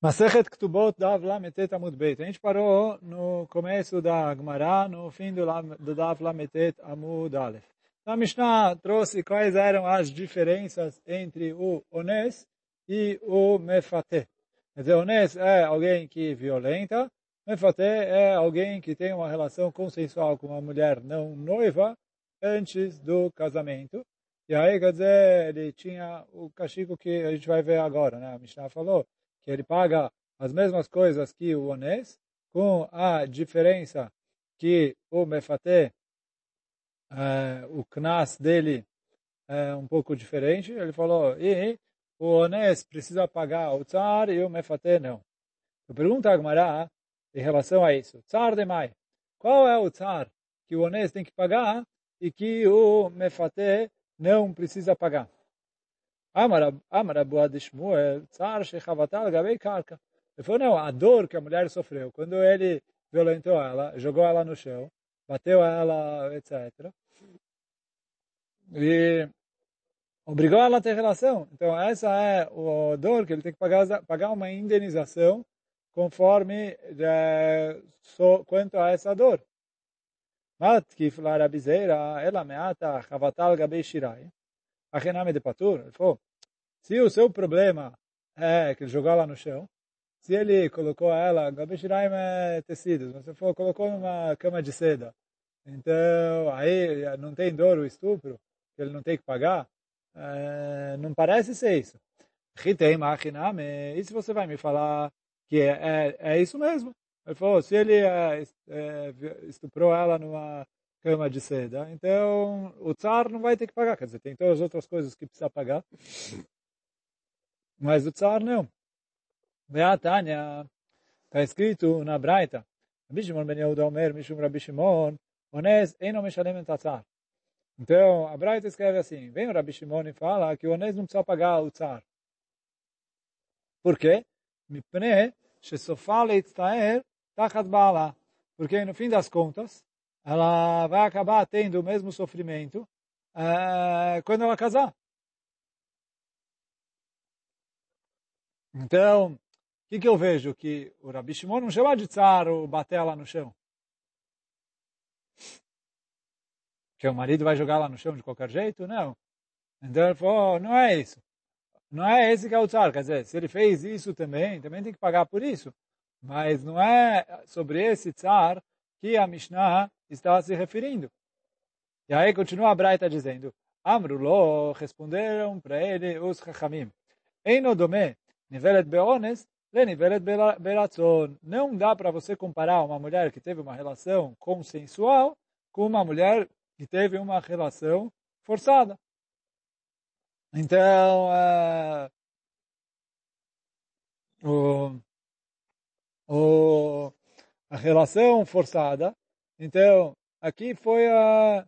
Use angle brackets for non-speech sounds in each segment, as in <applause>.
Masechet Ktubot Dav Lametet Amud Beit. A gente parou no começo da Gemara, no fim do, do Dav Lametet Amud Aleph. A Mishnah trouxe quais eram as diferenças entre o Ones e o Mefateh. Quer dizer, Ones é alguém que violenta, Mefateh é alguém que tem uma relação consensual com uma mulher não noiva antes do casamento. E aí, quer dizer, ele tinha o castigo que a gente vai ver agora, né? A Mishnah falou que ele paga as mesmas coisas que o Ones, com a diferença que o Mefaté, é, o Knas dele é um pouco diferente. Ele falou, e o Ones precisa pagar o Tsar e o Mefaté não. Eu pergunto a Agmará em relação a isso. Tsar de Mai. Qual é o Tsar que o Ones tem que pagar e que o Mefaté não precisa pagar? Amar Abu de Karka. Ele falou, não, a dor que a mulher sofreu quando ele violentou ela, jogou ela no chão, bateu ela, etc. E obrigou ela a ter relação. Então, essa é a dor que ele tem que pagar, pagar uma indenização conforme é, so, quanto a essa dor. Matkif la rabizeira, ela meata chavatal gabei shirai. Achename de patur. Ele falou, se o seu problema é que ele jogou ela no chão, se ele colocou ela, Gabishiraim é tecidos, você for, colocou numa cama de seda, então aí não tem dor o estupro, ele não tem que pagar, é, não parece ser isso. E se você vai me falar que é, é, é isso mesmo? Ele falou, se ele é, estuprou ela numa cama de seda, então o tsar não vai ter que pagar, quer dizer, tem todas as outras coisas que precisa pagar. Mas o tsar não. Tânia, está escrito na Braita, Rabi Shimon ben Yehuda Omer, Rabi Shimon, Onés eno meshalem et tzar. Então, a Braita escreve assim, vem o Rabi Shimon e fala que o Onés não precisa pagar o tsar. Por quê? Mipne, shesofa leitztaer tachat baala. Porque, no fim das contas, ela vai acabar tendo o mesmo sofrimento uh, quando ela casar. Então, o que, que eu vejo? Que o Rabi Shimon não chama de tsar ou bater ela no chão. Que o marido vai jogar ela no chão de qualquer jeito? Não. Então ele falou, oh, não é isso. Não é esse que é o tsar. Quer dizer, se ele fez isso também, também tem que pagar por isso. Mas não é sobre esse tsar que a Mishnah está se referindo. E aí continua a Braita dizendo, Amrulo, responderam para ele os Chachamim. Eino dome Nivelet beones, nivelet beratzon. Não dá para você comparar uma mulher que teve uma relação consensual com uma mulher que teve uma relação forçada. Então, uh, o, o, a relação forçada, então, aqui foi a,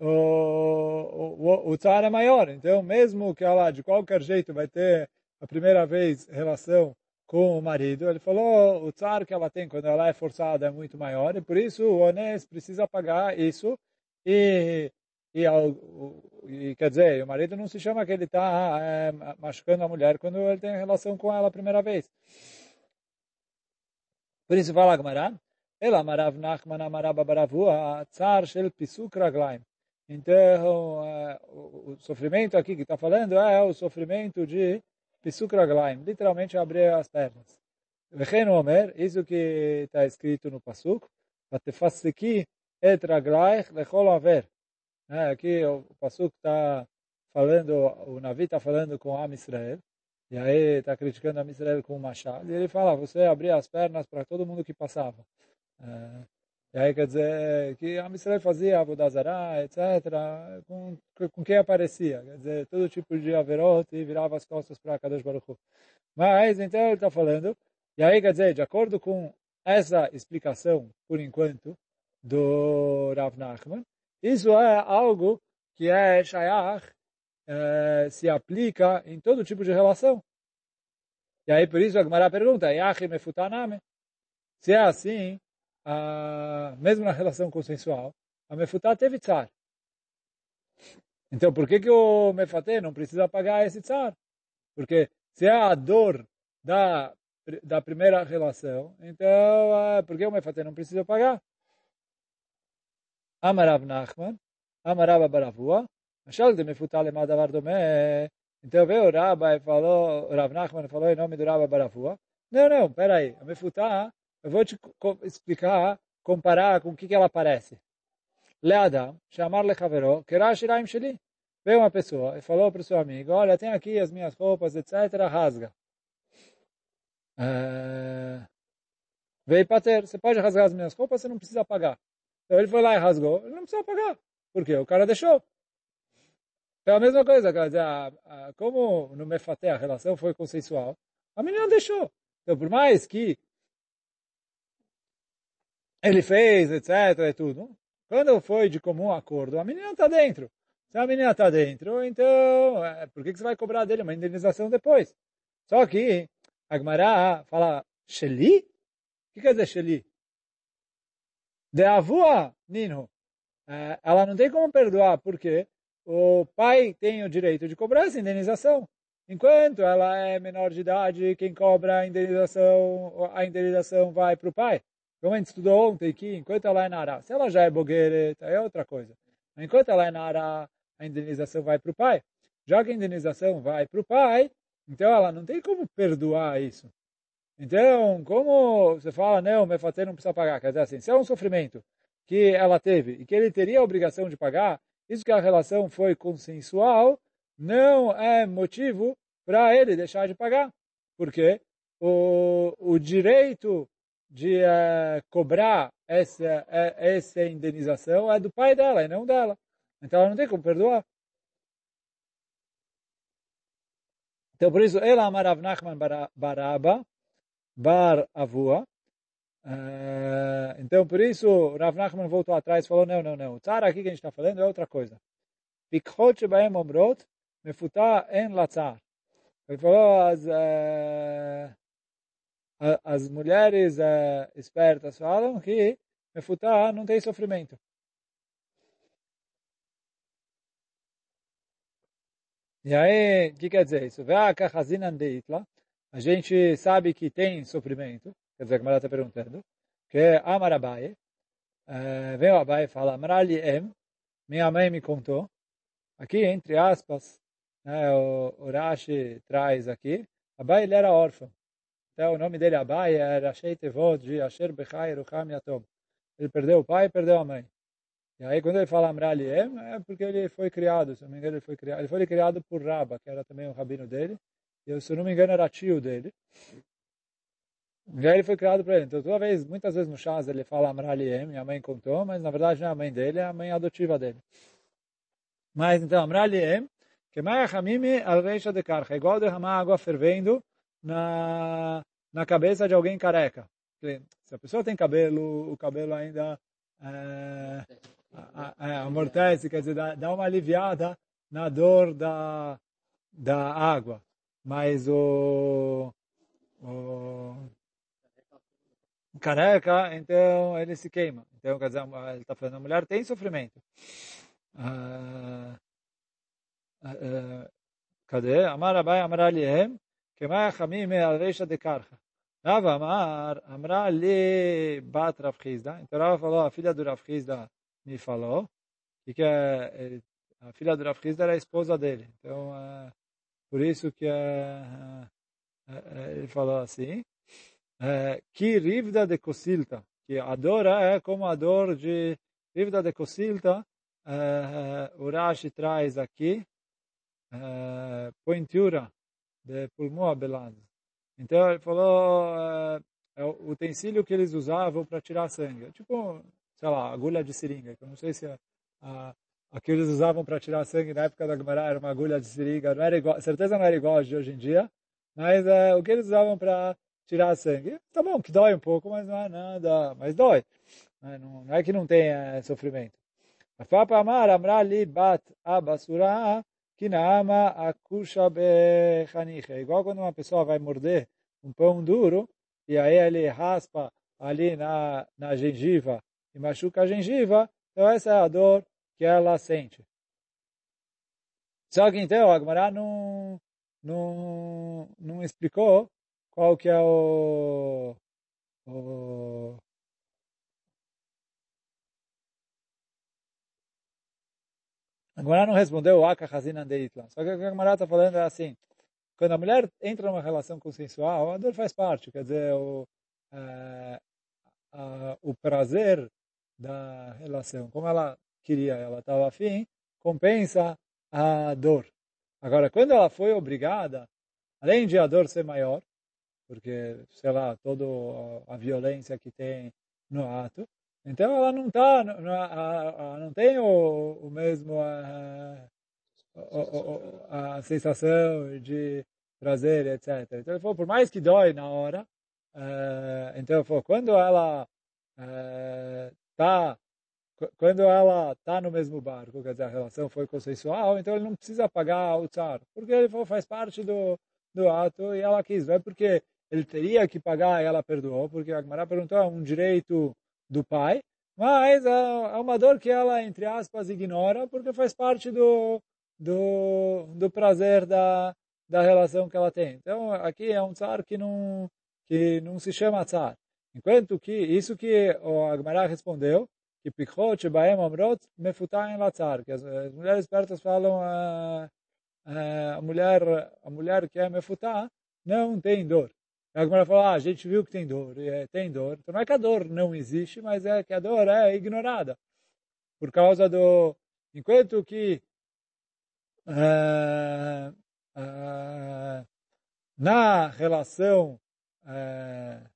o, o, o é maior. Então, mesmo que ela de qualquer jeito vai ter a primeira vez relação com o marido, ele falou o tsar que ela tem quando ela é forçada é muito maior e por isso o Onés precisa pagar isso e, e, e quer dizer, o marido não se chama que ele está é, machucando a mulher quando ele tem relação com ela a primeira vez. Por isso fala Agmará, ela marav nachman amarab baravua tsar shel pisuk raglaim. Então, o sofrimento aqui que está falando é o sofrimento de Pisuk Raglaim, literalmente abrir as pernas. Vechen Omer, isso que está escrito no Pasuk, Vatefaseki et Raglaich lechol aver. Aqui o Pasuk está falando, o Navi está falando com Am Israel, e aí está criticando Am Israel com o Machado, e ele fala, você abria as pernas para todo mundo que passava. É, e aí quer dizer que a Israel fazia Avodazará, etc., com, com quem aparecia. Quer dizer, todo tipo de averot e virava as costas para Kadosh Baruch. Mas, então ele está falando, e aí quer dizer, de acordo com essa explicação, por enquanto, do Rav Nachman, isso é algo que é Shayach, é, se aplica em todo tipo de relação. E aí por isso a Gemara pergunta, Yachim efutaname? Se é assim, a, mesmo na relação consensual, a mefutá teve tsar. Então, por que, que o mefatê não precisa pagar esse tsar? Porque se é a dor da da primeira relação, então, é, por que o mefater não precisa pagar? Amarav Nachman, Amarav Baravua, Mashal de mefutal emadavar domé. Então veio o Rabba e falou, o Rav Nachman falou em nome do Rabba Baravua. Não, não, peraí, a mefutá, eu vou te explicar, comparar com o que, que ela parece. Leadam, chamar lechavero, kerashiraim sheli. Veio uma pessoa e falou para o seu amigo, olha, tem aqui as minhas roupas, etc., rasga. É... Veio ter, você pode rasgar as minhas roupas, você não precisa pagar. Então ele foi lá e rasgou, ele não precisa pagar. Por quê? O cara deixou. Então a mesma coisa, quer dizer, como no Mefaté a relação foi consensual, a menina deixou. Então por mais que ele fez, etc, e tudo, quando foi de comum acordo, a menina está dentro. Se a menina está dentro, então, é, por que, que você vai cobrar dele uma indenização depois? Só que a Gemara fala, Sheli? O que quer dizer Sheli? De avua, Nino. É, ela não tem como perdoar, porque o pai tem o direito de cobrar essa indenização. Enquanto ela é menor de idade, quem cobra a indenização, a indenização vai para o pai. Como a gente estudou ontem aqui, enquanto ela é nara, se ela já é boguereta, é outra coisa. Enquanto ela é nara, a indenização vai para o pai. Já que a indenização vai para o pai, então ela não tem como perdoar isso. Então, como você fala, não, o mefater não precisa pagar. Quer dizer assim, se é um sofrimento que ela teve e que ele teria a obrigação de pagar, isso que a relação foi consensual, não é motivo para ele deixar de pagar. Porque o, o direito de uh, cobrar essa, essa indenização é do pai dela e não dela. Então ela não tem como perdoar. Então por isso, ela amarav Nachman baraba, bar avua. Uh, então por isso, Rav Nachman voltou atrás e falou, não, não, não. O tzara aqui que a gente está falando é outra coisa. Pikhot shebaem omrot, mefuta en latzar. Ele falou, as, uh, as mulheres uh, espertas falam que mefuta não tem sofrimento. E aí, o que quer dizer isso? A gente sabe que tem sofrimento, quer dizer, a Gamara está perguntando, que é Amarabai. Uh, veio Abai e fala, Amarali em, minha mãe me contou, aqui entre aspas, né, o, o Rashi traz aqui, Abai ele era órfão. Então o nome dele Abai era Sheitevot de Asher Bechai Rucham Yatom. Ele perdeu o pai e perdeu a mãe. E aí quando ele fala Amraliem, é porque ele foi criado, se não me engano, ele foi criado, ele foi criado por Rabba, que era também o rabino dele, e se não me engano era tio dele. E aí ele foi criado para ele. Então toda vez, muitas vezes no chás ele fala Amraliem, minha mãe contou, mas na verdade não é a mãe dele, é a mãe adotiva dele. Mas então Amraliem, que mais Hamimi al reixa de carga, igual derramar água fervendo na, na cabeça de alguém careca. Se a pessoa tem cabelo, o cabelo ainda é, amortece, quer dizer, dá, dá uma aliviada na dor da, da água. Mas o, o careca, então ele se queima. Então, quer dizer, ele está falando, a mulher tem sofrimento. Uh, uh, cadê? Amar abai amar alihem, כמה חכמים על רישא דקרחה. רב אמר, אמרה לי בת רב חיסדא, então Rava falou, a filha do Rav Hizda me falou, e que a, a filha do Rav Hizda era a esposa dele. Então, uh, por isso que uh, uh, ele falou assim, que rivda de cosilta, que a dor é como a dor de rivda de cosilta, o Rashi traz aqui, pointura de pulmão abelado. Então ele falou, é o utensílio que eles usavam para tirar sangue. Tipo, sei lá, agulha de seringa. Eu não sei se a, a, a que eles usavam para tirar sangue na época da Gemara era uma agulha de seringa. Não era igual, certeza não era igual de hoje em dia. Mas é, o que eles usavam para tirar sangue, tá bom, que dói um pouco, mas não é nada, mas dói. Não, não é que não é, sofrimento. Fapa Amar Amra Li Bat Abasura Kinaama Akusha Bechaniche. Igual quando uma pessoa vai morder um pão duro e aí ele raspa ali na, na gengiva e machuca a gengiva, então essa é a dor que ela sente. Só que então a Agmará não, não, não explicou qual que é o, o A Gemara não respondeu Aka Hazina Deitla. Só que o que a Gemara está falando é assim, quando a mulher entra numa relação consensual, a dor faz parte, quer dizer, o, é, a, o prazer da relação, como ela queria, ela estava afim, compensa a dor. Agora, quando ela foi obrigada, além de a dor ser maior, porque, sei lá, toda a violência que tem no ato, então ela não tá, não, não tem o, o mesmo a, a, a, sensação de prazer, etc. Então ele falou, por mais que dói na hora, uh, então ele falou, quando ela uh, quando ela está no mesmo barco, quer dizer, a relação foi consensual, então ele não precisa pagar o tsar, porque ele falou, faz parte do, do ato e ela quis, não é porque ele teria que pagar e ela perdoou, porque a Gemara perguntou, é um direito do pai, mas é, é uma dor que ela, entre aspas, ignora, porque faz parte do, do, do prazer da, da relação que ela tem. Então, aqui é um tsar que não, que não se chama tsar. Enquanto que, isso que o Agmará respondeu, que pichot baem amrot mefutaim latzar, que as, as mulheres pertas falam a, a, mulher a mulher que é mefutá não tem dor. A Gemara fala, ah, a gente viu que tem dor, é, tem dor. Então não é que a dor não existe, mas é que a dor é ignorada. Por causa do... Enquanto que uh, uh, na relação uh,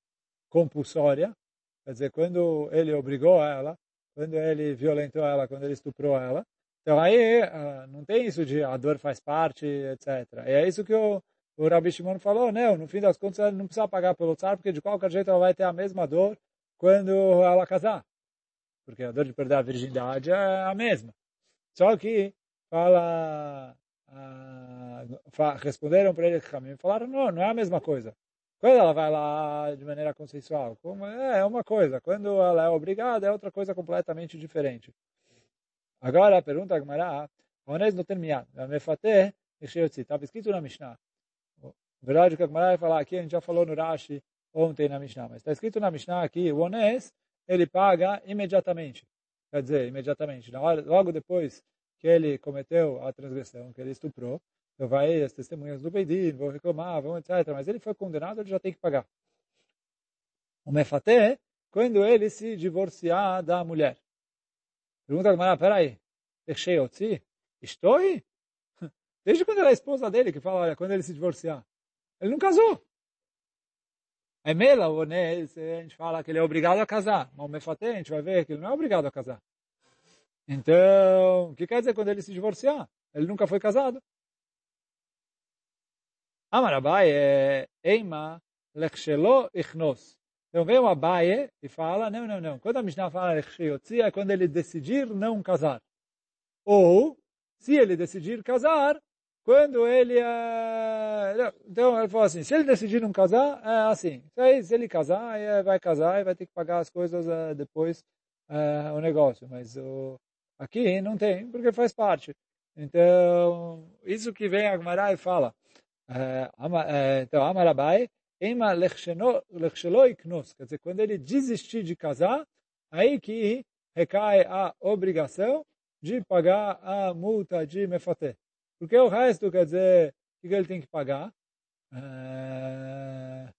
compulsória, quer dizer, quando ele obrigou ela, quando ele violentou ela, quando ele estuprou ela, então aí não tem isso de a dor faz parte, etc. E é isso que o o Rabi Shimon falou, não, no fim das contas ela não precisa pagar pelo tsar, porque de qualquer jeito ela vai ter a mesma dor quando ela casar. Porque a dor de perder a virgindade é a mesma. Só que fala, ah, responderam para ele que falaram, não, não é a mesma coisa. Quando ela vai lá de maneira consensual, como é, é uma coisa. Quando ela é obrigada, é outra coisa completamente diferente. Agora, a pergunta a Gemara, Onez não termina. Estava escrito na Mishnah verdade, o que a Gemara vai falar aqui, a gente já falou no Rashi ontem na Mishnah, mas está escrito na Mishnah aqui, o Ones, ele paga imediatamente. Quer dizer, imediatamente. Na hora, logo depois que ele cometeu a transgressão, que ele estuprou, então vai as testemunhas do Beidin, vão reclamar, vão etc. Mas ele foi condenado, ele já tem que pagar. O Mefaté, quando ele se divorciar da mulher. Pergunta a Gemara, peraí, estou aí? <laughs> Desde quando ela é esposa dele, que fala, olha, quando ele se divorciar. Ele não casou. É mela ou né? A gente fala que ele é obrigado a casar. Mas o mefaté, a gente vai ver que ele não é obrigado a casar. Então, o que quer dizer quando ele se divorciar? Ele nunca foi casado. Amarabai é Eima lechshelo ichnos. Então vem o Abaye e fala, não, não, não. Quando a Mishnah fala lechsheyotzi é quando ele decidir não casar. Ou, se ele decidir casar, quando ele é... Então ele falou assim, se ele decidir não casar, é assim. Se ele casar, é, vai casar e vai ter que pagar as coisas é, depois, é, o negócio. Mas o... aqui não tem, porque faz parte. Então, isso que vem a Gemara e fala. então, Amarabai, Ema lechshelo iknos. Quer dizer, quando ele desistir de casar, aí que recai a obrigação de pagar a multa de mefaté. Porque o resto, quer dizer, o que ele tem que pagar? É,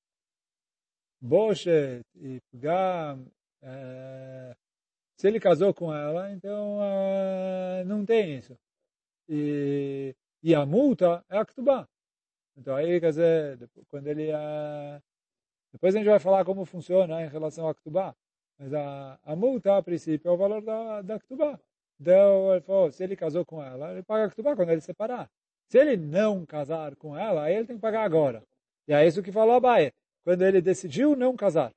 e Pgam. É, se ele casou com ela, então é, não tem isso. E, e a multa é a Ktubá. Então aí, quer dizer, quando ele é... Depois a gente vai falar como funciona em relação a Ktubá. Mas a, a multa, a princípio, é o valor da, da Ktubá. Então, ele falou, se ele casou com ela, ele paga a Ketubá quando ele separar. Se ele não casar com ela, aí ele tem que pagar agora. E é isso que falou a Baia, quando ele decidiu não casar.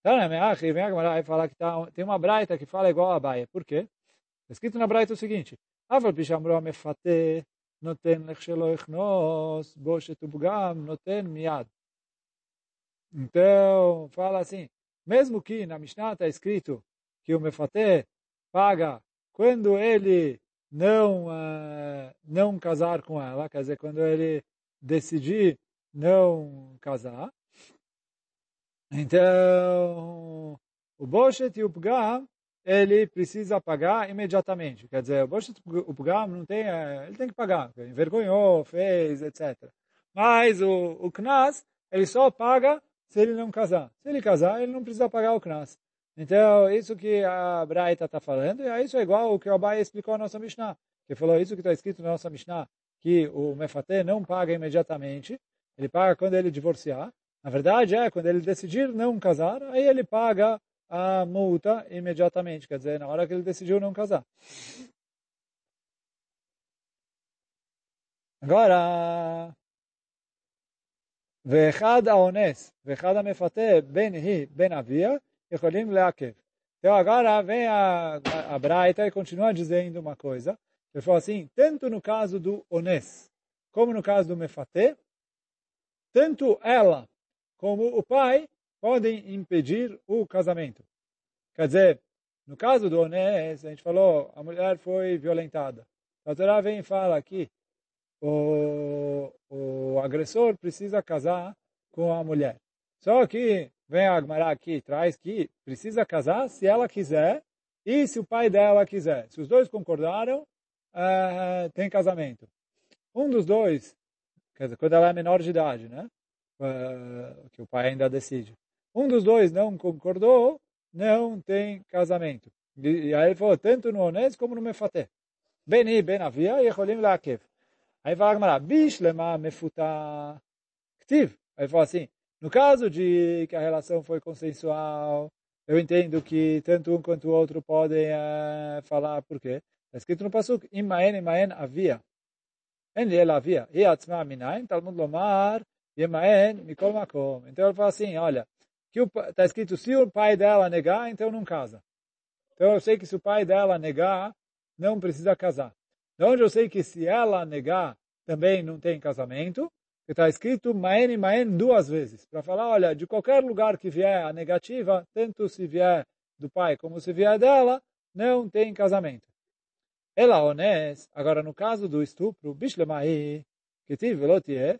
Então, na minha vem a vai falar que tá, tem uma braita que fala igual a Baia. Por quê? Está escrito na braita o seguinte, Aval pishamro mefate noten lechshelo ichnos boshet noten miad. Então, fala assim, mesmo que na Mishnah está escrito que o mefate paga quando ele não uh, não casar com ela, quer dizer, quando ele decidir não casar, Então, o Boshet e o Pgam, ele precisa pagar imediatamente. Quer dizer, o Boshet e o Pgam não tem, é, ele tem que pagar. Envergonhou, fez, etc. Mas o, o Knas, ele só paga se ele não casar. Se ele casar, ele não precisa pagar o Knas. Então, isso que a Braita está falando, e isso é igual o que o Abai explicou na nossa Mishnah. Que falou isso que está escrito na nossa Mishnah, que o Mefatê não paga imediatamente, ele paga quando ele divorciar. Na verdade, é quando ele decidir não casar, aí ele paga a multa imediatamente, quer dizer, na hora que ele decidiu não casar. Agora, ואחד האונס ואחד המפתה בין היא בין אביה Yeholim Leakev. Então agora vem a, a, Braita e continua dizendo uma coisa. Ele falou assim, tanto no caso do Ones, como no caso do Mefaté, tanto ela como o pai podem impedir o casamento. Quer dizer, no caso do Ones, a gente falou, a mulher foi violentada. A Torá vem e fala que o, o agressor precisa casar com a mulher. Só que vem a Agmará aqui traz que precisa casar se ela quiser e se o pai dela quiser. Se os dois concordaram, uh, tem casamento. Um dos dois, quer dizer, quando ela é menor de idade, né? Uh, que o pai ainda decide. Um dos dois não concordou, não tem casamento. E, e aí ele falou, tanto no Ones como no Mefaté. Beni, ben avia, yecholim la'akev. Aí a Agmará, bishlema mefuta ktiv. Aí ele fala assim, no caso de que a relação foi consensual, eu entendo que tanto um quanto o outro podem uh, falar por quê. Está escrito no Pasuk, Imaen Imaen havia. En liel havia. E atzma minayin, Talmud lomar, Imaen mikol makom. Então ele fala assim, olha, está escrito, se o pai dela negar, então não casa. Então eu sei que se o pai dela negar, não precisa casar. De onde eu sei que se ela negar, também não tem casamento, que está escrito Maen e Maen duas vezes, para falar, olha, de qualquer lugar que vier a negativa, tanto se vier do pai como se vier dela, não tem casamento. Ela hones, agora no caso do estupro, Bishlemai, que tive velotie,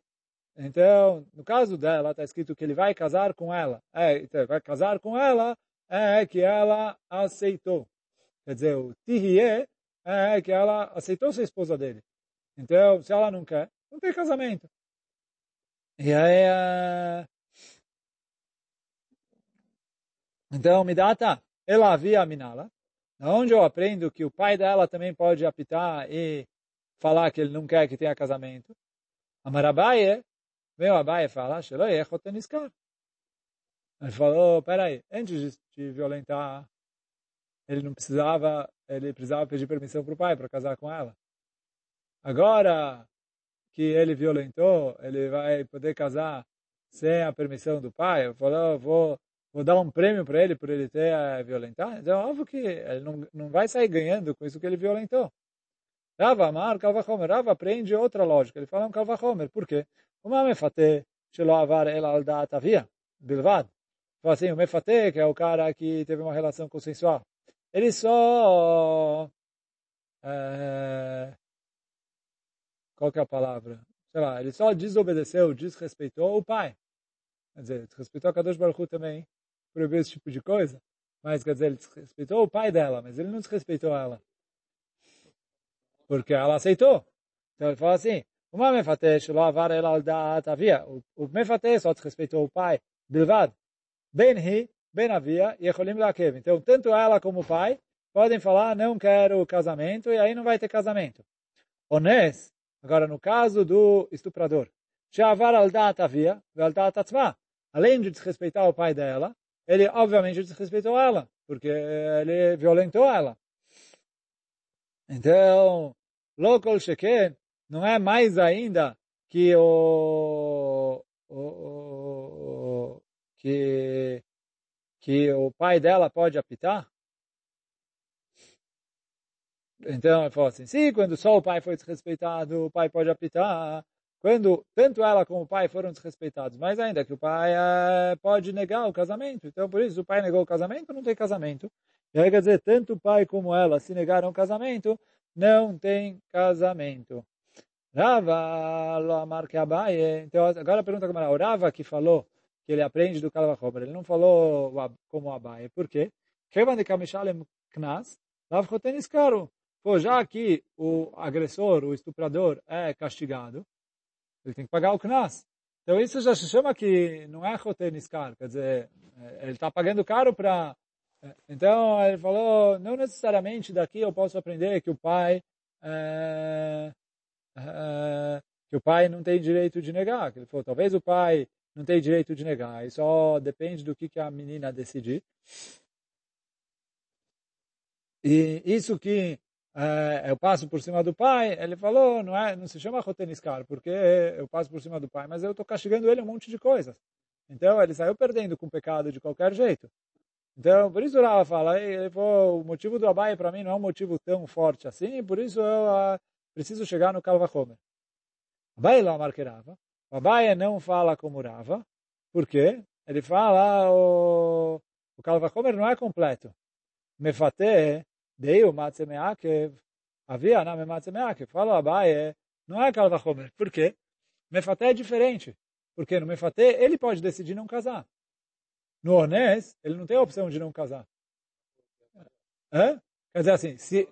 então, no caso dela, está escrito que ele vai casar com ela. É, então, vai casar com ela, é que ela aceitou. Quer dizer, o tihie é que ela aceitou ser esposa dele. Então, se ela não quer, não tem casamento. Aí, então, Midata, ela havia Minala, onde eu aprendo que o pai dela também pode apitar e falar que ele não quer que tenha casamento. A Marabaye, veio a Abaye falar, ele falou, peraí, antes de violentar, ele não precisava, ele precisava pedir permissão para o pai para casar com ela. Agora, que ele violentou, ele vai poder casar sem a permissão do pai. Eu falou, vou, vou dar um prêmio para ele por ele ter uh, violentado. Então, óbvio que ele não, não vai sair ganhando com isso que ele violentou. Rava Amar, Kalvachomer. Rava aprende outra lógica. Ele fala um Kalvachomer. Por quê? Uma mefate, shelo avar el al da'at avia, bilvad. Fala assim, o mefate, que é o cara que teve uma relação consensual, ele só... É, qual que é a palavra? Sei lá, ele só desobedeceu, desrespeitou o pai. Quer dizer, desrespeitou a Kadosh Baruch também, proibiu esse tipo de coisa. Mas, quer dizer, ele desrespeitou o pai dela, mas ele não desrespeitou ela. Porque ela aceitou. Então ele fala assim, uma mefatesh lo avar el al. O mefatesh só desrespeitou o pai, bilvad. Ben hi, ben avia, yecholim lakev. Então, tanto ela como o pai podem falar, não quero casamento, e aí não vai ter casamento. Ones, Agora, no caso do estuprador, além de desrespeitar o pai dela, ele obviamente desrespeitou ela, porque ele violentou ela. Então, local sheken não é mais ainda que o, o, o, que que o pai dela pode apitar, então, ele falou assim, sim, quando só o pai foi desrespeitado, o pai pode apitar. Quando tanto ela como o pai foram desrespeitados, mas ainda que o pai é, pode negar o casamento. Então, por isso, o pai negou o casamento, não tem casamento. E aí, quer dizer, tanto o pai como ela se negaram o casamento, não tem casamento. Rava, lo amar que Abaye. Então, agora a pergunta como era, o Rava que falou que ele aprende do Kalvachomer. Ele não falou como Abai. Por quê? Kevan de Kamishalem Knas, Lav Chotenis Karo. Pô, já que o agressor, o estuprador, é castigado, ele tem que pagar o Knas. Então isso já se chama que não é Chotenis Karo. Quer dizer, é, ele está pagando caro para... É, então ele falou, não necessariamente daqui eu posso aprender que o pai... É, é, que o pai não tem direito de negar. Ele falou, talvez o pai não tem direito de negar. E só depende do que, que a menina decidir. E isso que é, eu passo por cima do pai, ele falou, não é, não se chama Roteniskar, porque eu passo por cima do pai, mas eu estou castigando ele um monte de coisas. Então ele saiu perdendo com o pecado de qualquer jeito. Então, por isso Rava fala, ele falou, o motivo do Abai para mim não é um motivo tão forte assim, por isso eu uh, preciso chegar no Kalva Homer. Abai lá marquerava. O Abai não fala como Rava, por quê? Ele fala, o, o não é completo. Mefate, deu matzemeakev, havia na matzemeakev. Fala Abai, não é Kalva Homer. Por quê? Mefate é diferente. Porque no Mefate, ele pode decidir não casar. No Onés, ele não tem a opção de não casar. Hã? Quer dizer assim, se...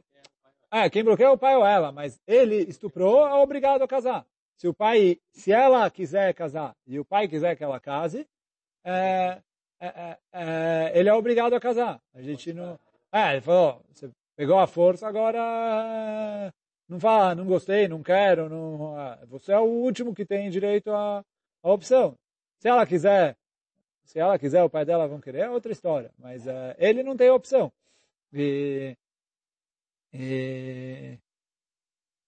Ah, quem bloqueia é o pai ou ela, mas ele estuprou, é obrigado a casar. Se o pai, se ela quiser casar e o pai quiser que ela case, é, é, é, é ele é obrigado a casar. A gente não... É, ele falou, você pegou a força, agora não fala, não gostei, não quero, não... você é o último que tem direito à, à opção. Se ela quiser se ela quiser, o pai dela vão querer, é outra história. Mas uh, ele não tem opção. E, e,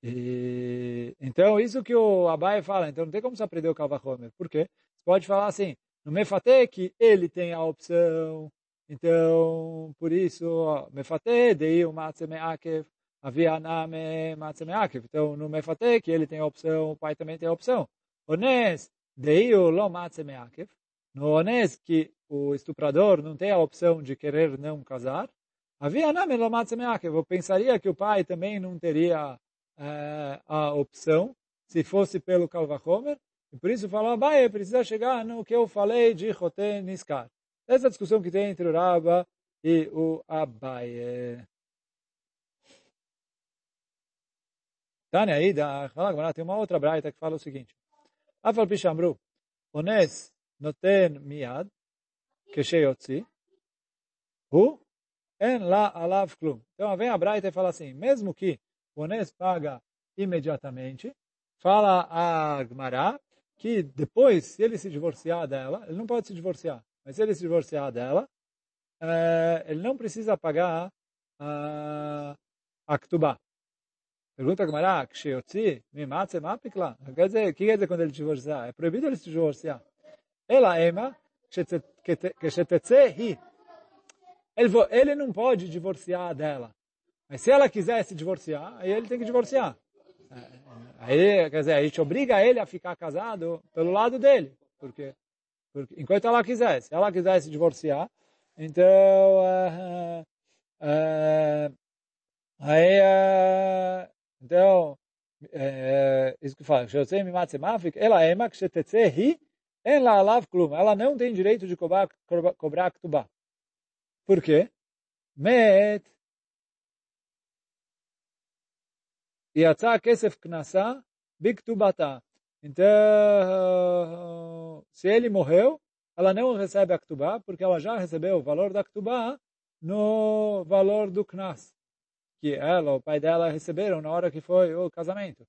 e, então, isso que o Abai fala, então não tem como se aprender o Kalvachomer. Por quê? Você pode falar assim, no Mefate que ele tem a opção, então, por isso, Mefate, dei o Matzemeakev, havia name Matzemeakev. Então, no Mefate que ele tem a opção, o pai também tem a opção. Ones, dei o Lo Matzemeakev, no Onés, que o estuprador não tem a opção de querer não casar, havia na eu pensaria que o pai também não teria é, a opção se fosse pelo Kalvachomer, e por isso falou, Abaye precisa chegar no que eu falei de Choten Niskar. Essa é a discussão que tem entre o Raba e o Abaye. Tânia aí, tem uma outra braita que fala o seguinte. Afal Pishamru, Ones noten miad, kesheyotzi, hu, en la alav klum. Então vem a braita e fala assim, mesmo que o Ones paga imediatamente, fala a Gmará que depois, se ele se divorciar dela, ele não pode se divorciar. Mas se ele se divorciar dela, é, ele não precisa pagar a, a Ktubá. Pergunta a Gamara, Kshiotzi, Mimatse, Mapikla. O que quer dizer quando ele se divorciar? É proibido ele se divorciar. Ela, Ema, Kshetetsehi. Ele, ele não pode divorciar dela. Mas se ela quiser se divorciar, aí ele tem que divorciar. É, é, aí, quer dizer, a gente obriga ele a ficar casado pelo lado dele. Porque porque enquanto ela quiser. Se ela quiser se divorciar, então... Uh, uh, aí... Uh, então... isso que fala. ela ema, que hi, ela alav klum. Ela não tem direito de cobrar, cobrar ktubá. Por quê? Met יצא כסף כנסה בכתובתה. Então, se ele morreu, ela não recebe a Ktubá, porque ela já recebeu o valor da Ktubá no valor do Knas, que ela, o pai dela, receberam na hora que foi o casamento.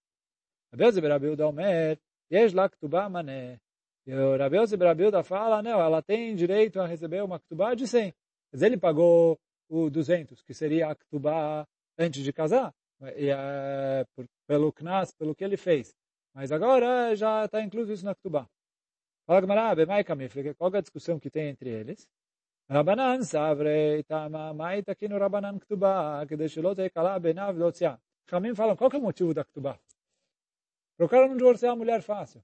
Rabiose Berabilda Omer, Yesh la mané. E o Rabiose Berabilda fala, não, ela tem direito a receber uma Ktubá de 100. Mas ele pagou o 200, que seria a Ktubá antes de casar, e, é, pelo Knas, pelo que ele fez. Mas agora já está incluso isso na ktubá. Fala Gamara, Bemai Kamifle, qual é a discussão que tem entre eles? Rabanan Savre, Itama, Maita aqui no Rabanan Ktubá, ter calá, Benav, Lotzia. Ramim falam, qual é o motivo da Ktubá? O cara não divorciar a mulher fácil.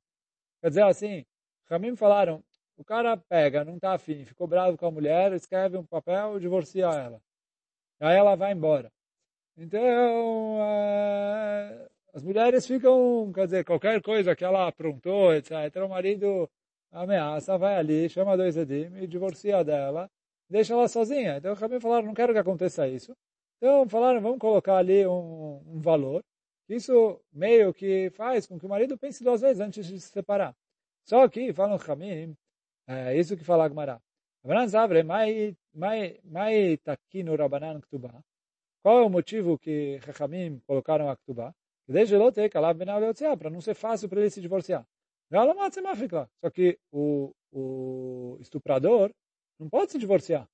Quer dizer assim, Ramim falaram, o cara pega, não está afim, ficou bravo com a mulher, escreve um papel, divorcia ela. Aí ela vai embora. Então, uh, as mulheres ficam, quer dizer, qualquer coisa que ela aprontou, etc. O marido ameaça, vai ali, chama dois edim e divorcia dela, deixa ela sozinha. Então, o falaram, não quero que aconteça isso. Então, falaram, vamos colocar ali um, um valor. Isso meio que faz com que o marido pense duas vezes antes de se separar. Só que, falam Hamim, é isso que fala Agmará. Rabanan. Qual é o motivo que Chachamim colocaram a Ktubah? Desde Lote, Kalav Benal para não ser fácil para ele se divorciar. Só que o, o estuprador não pode se divorciar.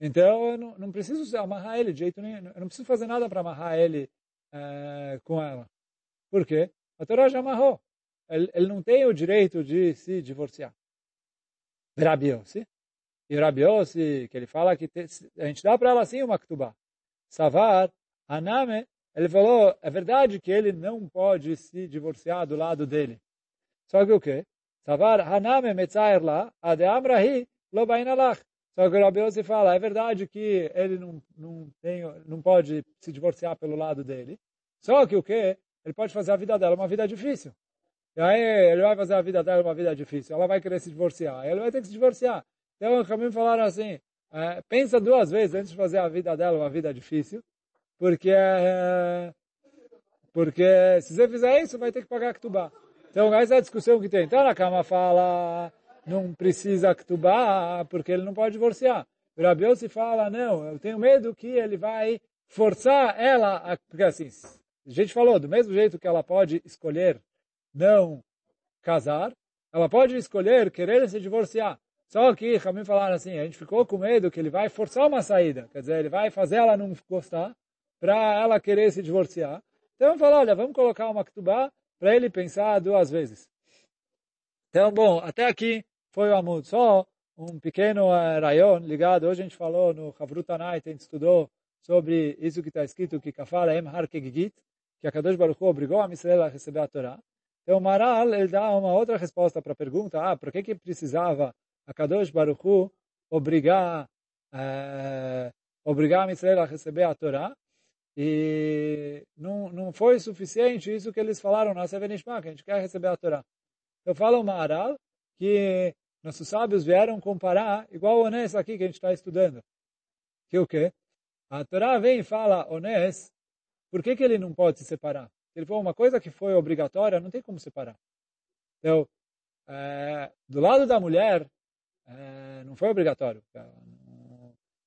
Então, eu não, não preciso amarrar ele de jeito nenhum. Eu não preciso fazer nada para amarrar ele é, com ela. Por quê? A Torá já amarrou. Ele, ele não tem o direito de se divorciar. Rabiose. E Rabiose, que ele fala que te, a gente dá para ela sim uma ktubá. Savar, Aname, ele falou, é verdade que ele não pode se divorciar do lado dele. Só que o quê? Savar haname metzair la, ade amrahi lo bainalach. Só que o Rabi Yossi fala, é verdade que ele não, não, tem, não pode se divorciar pelo lado dele. Só que o quê? Ele pode fazer a vida dela uma vida difícil. E aí ele vai fazer a vida dela uma vida difícil. Ela vai querer se divorciar. Ele vai ter que se divorciar. Então, os caminhos falaram assim, é, pensa duas vezes antes de fazer a vida dela uma vida difícil porque porque se você fizer isso, vai ter que pagar Ktubá. Então, essa é a discussão que tem. Então, na cama fala, não precisa Ktubá, porque ele não pode divorciar. O se fala, não, eu tenho medo que ele vai forçar ela, a, porque assim, a gente falou, do mesmo jeito que ela pode escolher não casar, ela pode escolher querer se divorciar. Só que Ramim falaram assim, a gente ficou com medo que ele vai forçar uma saída, quer dizer, ele vai fazer ela não gostar, para ela querer se divorciar. Então vamos falar, olha, vamos colocar uma ktubá para ele pensar duas vezes. Então, bom, até aqui foi o Amud. Só um pequeno uh, rayon ligado. Hoje a gente falou no Havrutanai, a gente estudou sobre isso que está escrito, que Kafala Em Har Kegigit, que a Kadosh Baruch Hu obrigou a Israel a receber a Torá. Então, Maral, ele dá uma outra resposta para a pergunta, ah, por que que precisava a Kadosh Baruch Hu obrigar, uh, obrigar a Israel a receber a Torá? E não, não foi suficiente isso que eles falaram na Sevenishma, que a gente quer receber a Torá. Eu falo aral que nossos sábios vieram comparar, igual o Onés aqui que a gente está estudando. Que o quê? A Torá vem e fala, Onés, por que, que ele não pode se separar? Ele falou uma coisa que foi obrigatória, não tem como separar. Então, é, do lado da mulher, é, não foi obrigatório.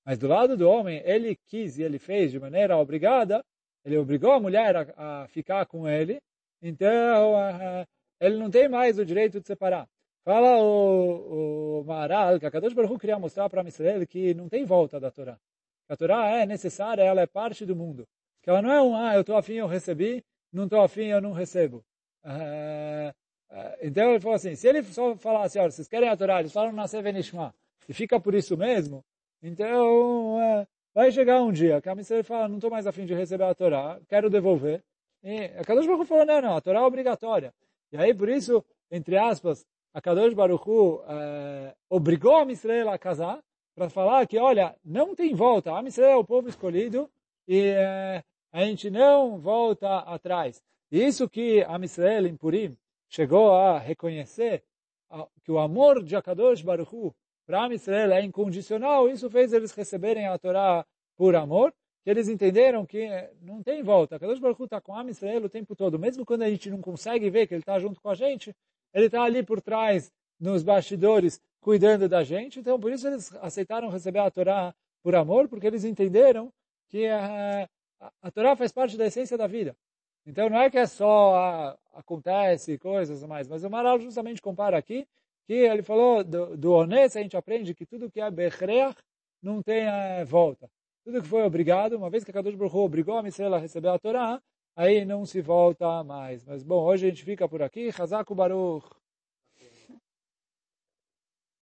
Mas do lado do homem, ele quis e ele fez de maneira obrigada, ele obrigou a mulher a, a ficar com ele, então uh, ele não tem mais o direito de separar. Fala o, o Maharal que a Kadosh Baruch queria mostrar para Israel que não tem volta da Torá. A Torá é necessária, ela é parte do mundo. Que ela não é um, ah, eu estou afim, eu recebi, não estou afim, eu não recebo. Uh, então ele falou assim, se ele só falasse, olha, vocês querem a Torá, eles falam na Sevenishma, e fica por isso mesmo, então, é, vai chegar um dia que a Mitzvah fala, não estou mais afim de receber a Torá, quero devolver. E a Kadosh Baruch falou, não, não, a Torá é obrigatória. E aí, por isso, entre aspas, a Kadosh Baruch Hu é, obrigou a Mitzvah a casar, para falar que, olha, não tem volta, a Mitzvah é o povo escolhido e é, a gente não volta atrás. E isso que a Mitzvah em Purim chegou a reconhecer, que o amor de Akadosh Baruch Para Israel é incondicional, isso fez eles receberem a Torá por amor, que eles entenderam que não tem volta. Kadosh Baruch está com a Israel o tempo todo, mesmo quando a gente não consegue ver que ele está junto com a gente, ele está ali por trás, nos bastidores, cuidando da gente. Então, por isso eles aceitaram receber a Torá por amor, porque eles entenderam que a, a, a Torá faz parte da essência da vida. Então, não é que é só a, acontece coisas mais, mas o Maral justamente compara aqui que ele falou do, do honesto, a gente aprende que tudo que é bechreach não tem é, volta. Tudo que foi obrigado, uma vez que a Kadosh Baruch obrigou a Mitzvah a receber a Torá, aí não se volta mais. Mas bom, hoje a gente fica por aqui. Hazaku Baruch.